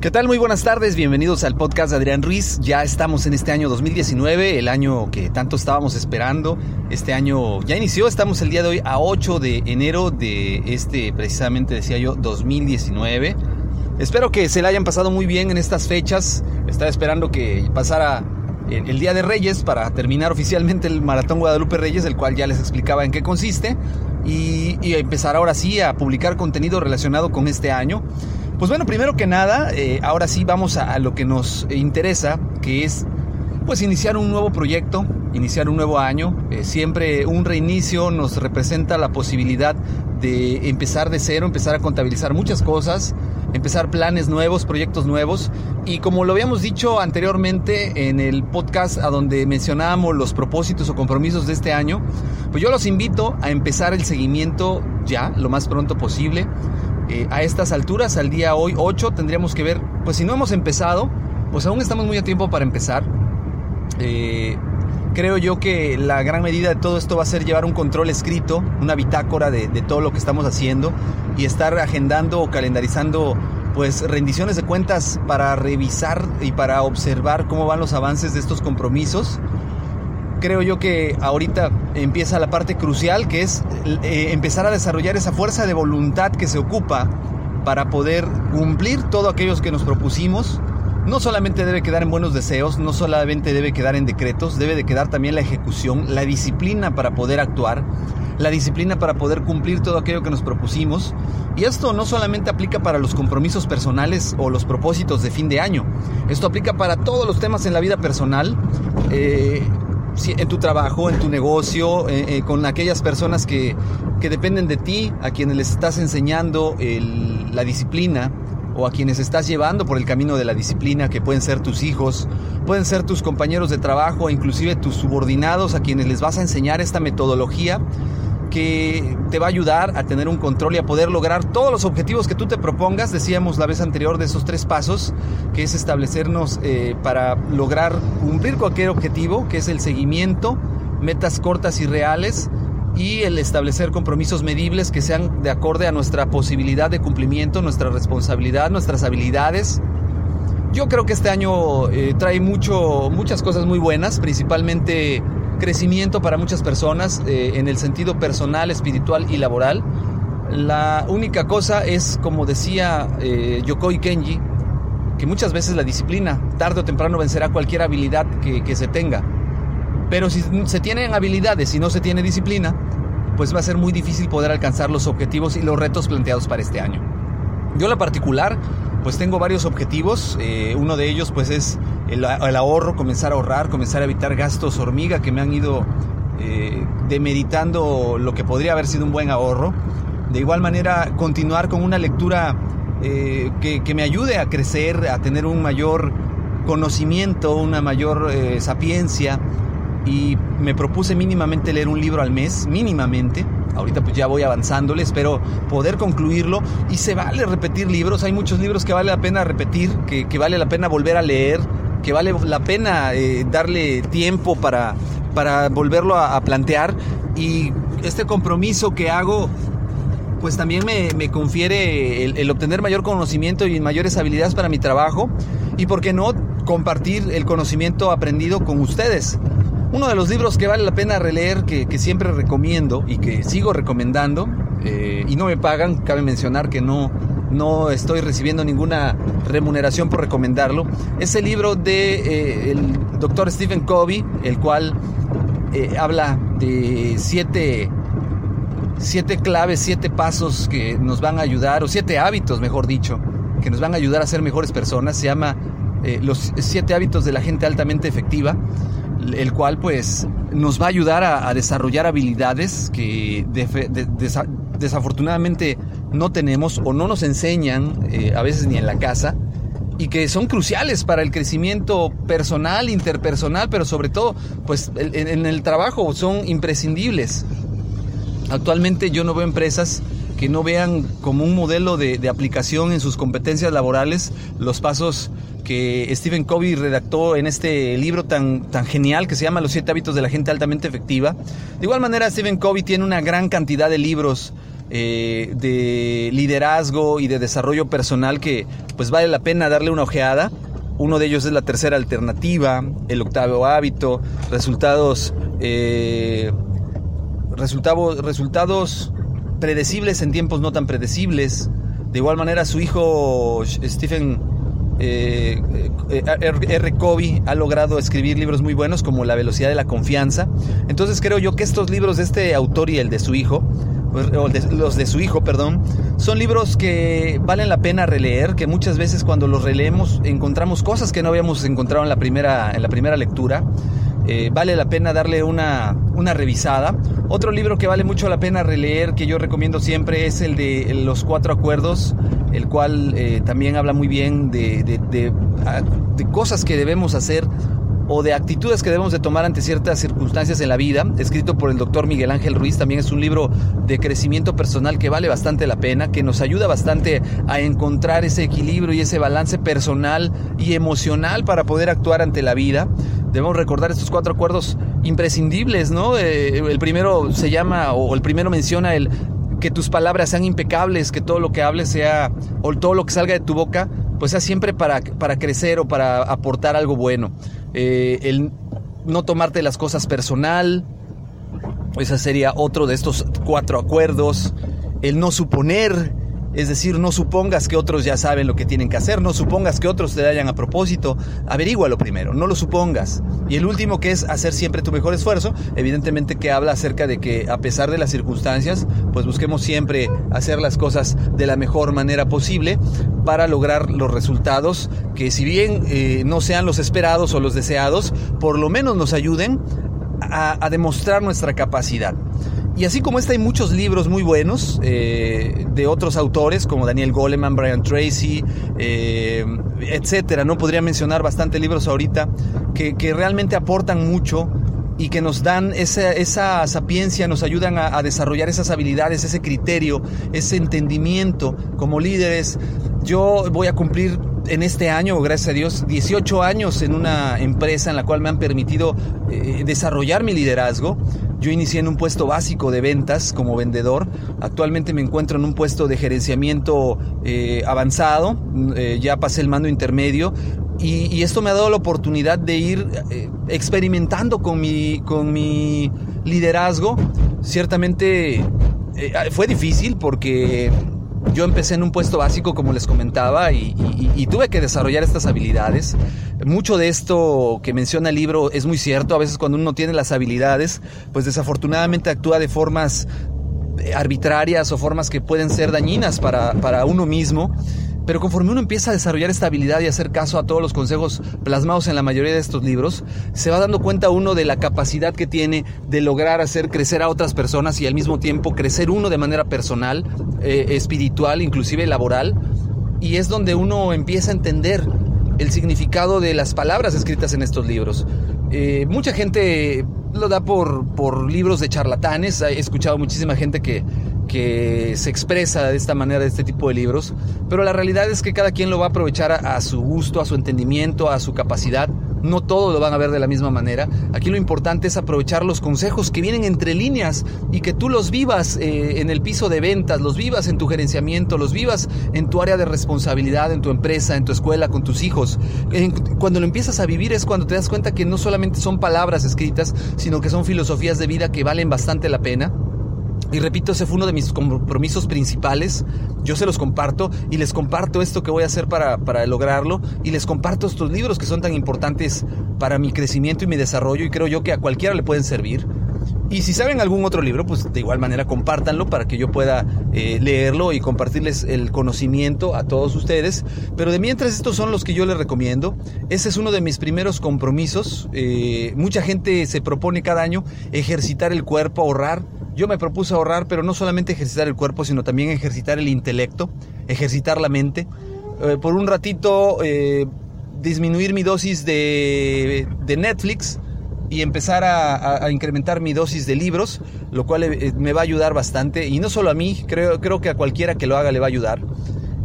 ¿Qué tal? Muy buenas tardes, bienvenidos al podcast de Adrián Ruiz. Ya estamos en este año 2019, el año que tanto estábamos esperando. Este año ya inició, estamos el día de hoy a 8 de enero de este, precisamente decía yo, 2019. Espero que se la hayan pasado muy bien en estas fechas. Estaba esperando que pasara el, Día de Reyes para terminar oficialmente el Maratón Guadalupe Reyes, el cual ya les explicaba en qué consiste. Y, empezar ahora sí a publicar contenido relacionado con este año. Pues bueno, primero que nada, eh, ahora sí vamos a, lo que nos interesa, que es pues iniciar un nuevo proyecto, iniciar un nuevo año. Eh, siempre un reinicio nos representa la posibilidad de empezar de cero, empezar a contabilizar muchas cosas, empezar planes nuevos, proyectos nuevos. Y como lo habíamos dicho anteriormente en el podcast a donde mencionábamos los propósitos o compromisos de este año, pues yo los invito a empezar el seguimiento ya, lo más pronto posible. Eh, a estas alturas, al día hoy 8, tendríamos que ver, pues si no hemos empezado, pues aún estamos muy a tiempo para empezar. Eh, creo yo que la gran medida de todo esto va a ser llevar un control escrito, una bitácora de, todo lo que estamos haciendo y estar agendando o calendarizando pues rendiciones de cuentas para revisar y para observar cómo van los avances de estos compromisos. Creo yo que ahorita empieza la parte crucial que es eh, empezar a desarrollar esa fuerza de voluntad que se ocupa para poder cumplir todo aquellos que nos propusimos no solamente debe quedar en buenos deseos, no solamente debe quedar en decretos, debe de quedar también la ejecución, la disciplina para poder actuar, la disciplina para poder cumplir todo aquello que nos propusimos. Y esto no solamente aplica para los compromisos personales o los propósitos de fin de año, esto aplica para todos los temas en la vida personal. Eh, en tu trabajo, en tu negocio, eh, eh, con aquellas personas que, dependen de ti, a quienes les estás enseñando la disciplina, o a quienes estás llevando por el camino de la disciplina, que pueden ser tus hijos, pueden ser tus compañeros de trabajo, inclusive tus subordinados a quienes les vas a enseñar esta metodología que te va a ayudar a tener un control y a poder lograr todos los objetivos que tú te propongas. Decíamos la vez anterior de esos tres pasos, que es establecernos eh, para lograr cumplir cualquier objetivo, que es el seguimiento, metas cortas y reales, y el establecer compromisos medibles que sean de acorde a nuestra posibilidad de cumplimiento, nuestra responsabilidad, nuestras habilidades. Yo creo que este año eh, trae mucho, muchas cosas muy buenas, principalmente crecimiento para muchas personas eh, en el sentido personal, espiritual y laboral. La única cosa es, como decía eh, Yokoi Kenji, que muchas veces la disciplina tarde o temprano vencerá cualquier habilidad que, que se tenga. Pero si se tienen habilidades y no se tiene disciplina, pues va a ser muy difícil poder alcanzar los objetivos y los retos planteados para este año. Yo en la particular, pues tengo varios objetivos. Eh, uno de ellos pues es el, ahorro, comenzar a ahorrar, comenzar a evitar gastos hormiga que me han ido eh, lo que podría haber sido un buen ahorro. De igual manera, continuar con una lectura eh, que, que, me ayude a crecer, a tener un mayor conocimiento, una mayor sapiencia y me propuse mínimamente leer un libro al mes, mínimamente. ahorita pues ya voy avanzándole, espero poder concluirlo y se vale repetir libros, hay muchos libros que vale la pena repetir, que, vale la pena volver a leer, que vale la pena eh, darle tiempo para, para volverlo a, plantear y este compromiso que hago pues también me, confiere el, obtener mayor conocimiento y mayores habilidades para mi trabajo y por qué no compartir el conocimiento aprendido con ustedes. Uno de los libros que vale la pena releer, que, siempre recomiendo y que sigo recomendando, eh, y no me pagan, cabe mencionar que no, no estoy recibiendo ninguna remuneración por recomendarlo, es el libro de eh, el doctor Stephen Covey, el cual eh, habla de siete, siete claves, siete pasos que nos van a ayudar, o siete hábitos, mejor dicho, que nos van a ayudar a ser mejores personas. Se llama Los siete hábitos de la gente altamente efectiva, el cual pues nos va a ayudar a, desarrollar habilidades que desafortunadamente no tenemos o no nos enseñan eh, a veces ni en la casa y que son cruciales para el crecimiento personal, interpersonal, pero sobre todo pues en, el trabajo son imprescindibles. Actualmente yo no veo empresas que no vean como un modelo de, aplicación en sus competencias laborales los pasos que Stephen Covey redactó en este libro tan, tan genial que se llama Los siete hábitos de la gente altamente efectiva. De igual manera, Stephen Covey tiene una gran cantidad de libros eh, de liderazgo y de desarrollo personal que pues vale la pena darle una ojeada. Uno de ellos es la tercera alternativa, el octavo hábito, resultados, eh, resultados, resultados predecibles en tiempos no tan predecibles. De igual manera su hijo Stephen eh, R. Covey ha logrado escribir libros muy buenos como La velocidad de la confianza. Entonces creo yo que estos libros de este autor y el de su hijo pues, los de su hijo, perdón, son libros que valen la pena releer, que muchas veces cuando los releemos encontramos cosas que no habíamos encontrado en la primera, en la primera lectura. Eh, vale la pena darle una, una, revisada. Otro libro que vale mucho la pena releer, que yo recomiendo siempre, es el de Los Cuatro Acuerdos, el cual eh, también habla muy bien de, de, de, de cosas que debemos hacer o de actitudes que debemos de tomar ante ciertas circunstancias en la vida, escrito por el doctor Miguel Ángel Ruiz, también es un libro de crecimiento personal que vale bastante la pena, que nos ayuda bastante a encontrar ese equilibrio y ese balance personal y emocional para poder actuar ante la vida. Debemos recordar estos cuatro acuerdos imprescindibles, ¿no? Eh, el primero se llama, o el primero menciona el que tus palabras sean impecables, que todo lo que hables sea, o todo lo que salga de tu boca, pues sea siempre para, para crecer o para aportar algo bueno. Eh, el no tomarte las cosas personal, esa sería otro de estos cuatro acuerdos, el no suponer, es decir, no supongas que otros ya saben lo que tienen que hacer, no supongas que otros te dayan a propósito, averígualo primero, no lo supongas. Y el último que es hacer siempre tu mejor esfuerzo, evidentemente que habla acerca de que a pesar de las circunstancias, pues busquemos siempre hacer las cosas de la mejor manera posible para lograr los resultados que si bien eh, no sean los esperados o los deseados, por lo menos nos ayuden a demostrar nuestra capacidad. Y así como este hay muchos libros muy buenos eh, de otros autores como Daniel Goleman, Brian Tracy, eh, etcétera. No podría mencionar bastante libros ahorita que, realmente aportan mucho y que nos dan esa, esa sapiencia, nos ayudan a, a, desarrollar esas habilidades, ese criterio, ese entendimiento como líderes. Yo voy a cumplir en este año, gracias a Dios, 18 años en una empresa en la cual me han permitido eh, desarrollar mi liderazgo. Yo inicié en un puesto básico de ventas como vendedor. Actualmente me encuentro en un puesto de gerenciamiento eh, avanzado. Eh, ya pasé el mando intermedio. Y, esto me ha dado la oportunidad de ir experimentando con mi, con mi liderazgo. Ciertamente fue difícil porque yo empecé en un puesto básico, como les comentaba, y, tuve que desarrollar estas habilidades. Mucho de esto que menciona el libro es muy cierto. A veces cuando uno tiene las habilidades, pues desafortunadamente actúa de formas arbitrarias o formas que pueden ser dañinas para, para uno mismo. Pero conforme uno empieza a desarrollar esta habilidad y hacer caso a todos los consejos plasmados en la mayoría de estos libros, se va dando cuenta uno de la capacidad que tiene de lograr hacer crecer a otras personas y al mismo tiempo crecer uno de manera personal, eh, espiritual, inclusive laboral. Y es donde uno empieza a entender el significado de las palabras escritas en estos libros. Eh, mucha gente lo da por, por libros de charlatanes. He escuchado muchísima gente que, que se expresa de esta manera de este tipo de libros, pero la realidad es que cada quien lo va a aprovechar a, su gusto, a su entendimiento, a su capacidad. No todos lo van a ver de la misma manera. Aquí lo importante es aprovechar los consejos que vienen entre líneas y que tú los vivas eh, en el piso de ventas, los vivas en tu gerenciamiento, los vivas en tu área de responsabilidad, en tu empresa, en tu escuela, con tus hijos. cuando lo empiezas a vivir es cuando te das cuenta que no solamente son palabras escritas, sino que son filosofías de vida que valen bastante la pena y repito, ese fue uno de mis compromisos principales. Yo se los comparto y les comparto esto que voy a hacer para, para, lograrlo y les comparto estos libros que son tan importantes para mi crecimiento y mi desarrollo y creo yo que a cualquiera le pueden servir. Y si saben algún otro libro, pues de igual manera compártanlo para que yo pueda eh, leerlo y compartirles el conocimiento a todos ustedes. Pero de mientras estos son los que yo les recomiendo. Ese es uno de mis primeros compromisos. Eh, mucha gente se propone cada año ejercitar el cuerpo, ahorrar yo me propuse ahorrar, pero no solamente ejercitar el cuerpo, sino también ejercitar el intelecto, ejercitar la mente. Eh, por un ratito eh, disminuir mi dosis de, Netflix y empezar a, incrementar mi dosis de libros, lo cual eh, me va a ayudar bastante. Y no solo a mí, creo, creo que a cualquiera que lo haga le va a ayudar.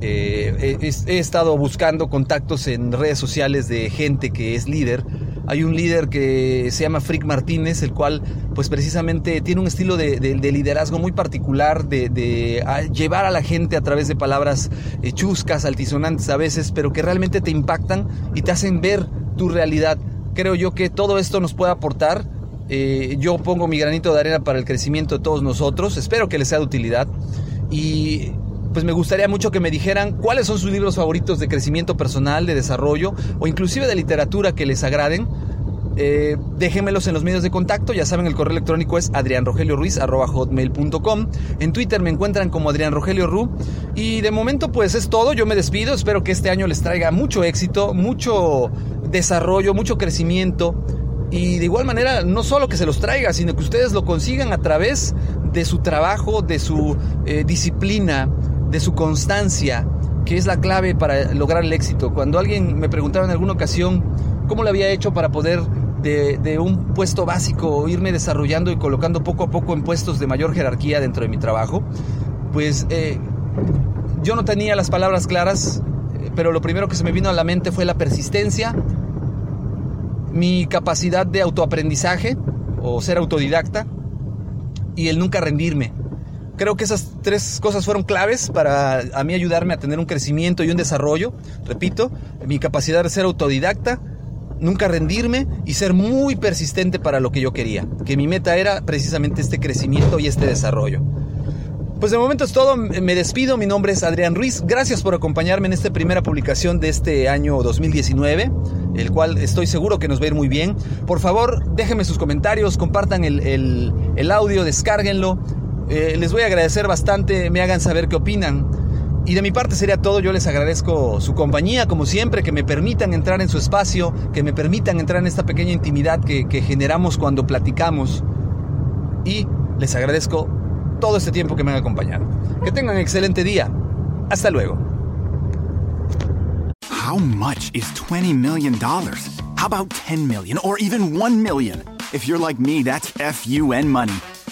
he, estado buscando contactos en redes sociales de gente que es líder hay un líder que se llama Frick Martínez, el cual pues precisamente tiene un estilo de, liderazgo muy particular, de, llevar a la gente a través de palabras eh, chuscas, altisonantes a veces, pero que realmente te impactan y te hacen ver tu realidad. Creo yo que todo esto nos puede aportar. Eh, yo pongo mi granito de arena para el crecimiento de todos nosotros. Espero que les sea de utilidad. Y pues me gustaría mucho que me dijeran cuáles son sus libros favoritos de crecimiento personal, de desarrollo o inclusive de literatura que les agraden. Eh, déjenmelos en los medios de contacto, ya saben el correo electrónico es adrianrogelioruiz.com En Twitter me encuentran como Adrián Rogelio Ru. Y de momento pues es todo, yo me despido, espero que este año les traiga mucho éxito, mucho desarrollo, mucho crecimiento. Y de igual manera, no solo que se los traiga, sino que ustedes lo consigan a través de su trabajo, de su eh, disciplina, de su constancia, que es la clave para lograr el éxito. Cuando alguien me preguntaba en alguna ocasión cómo lo había hecho para poder de, un puesto básico irme desarrollando y colocando poco a poco en puestos de mayor jerarquía dentro de mi trabajo, pues eh, yo no tenía las palabras claras, eh, pero lo primero que se me vino a la mente fue la persistencia, mi capacidad de autoaprendizaje o ser autodidacta y el nunca rendirme. Creo que esas tres cosas fueron claves para a mí ayudarme a tener un crecimiento y un desarrollo. Repito, mi capacidad de ser autodidacta, nunca rendirme y ser muy persistente para lo que yo quería. Que mi meta era precisamente este crecimiento y este desarrollo. Pues de momento es todo, me despido, mi nombre es Adrián Ruiz, gracias por acompañarme en esta primera publicación de este año 2019, el cual estoy seguro que nos va a ir muy bien. Por favor, déjenme sus comentarios, compartan el, el audio, descárguenlo, eh, les voy a agradecer bastante, me hagan saber qué opinan. Y de mi parte sería todo, yo les agradezco su compañía, como siempre, que me permitan entrar en su espacio, que me permitan entrar en esta pequeña intimidad que, que generamos cuando platicamos. Y les agradezco todo este tiempo que me han acompañado. Que tengan un excelente día. Hasta luego. How much is 20 million dollars? How about 10 million or even 1 million? If you're like me, that's FUN money.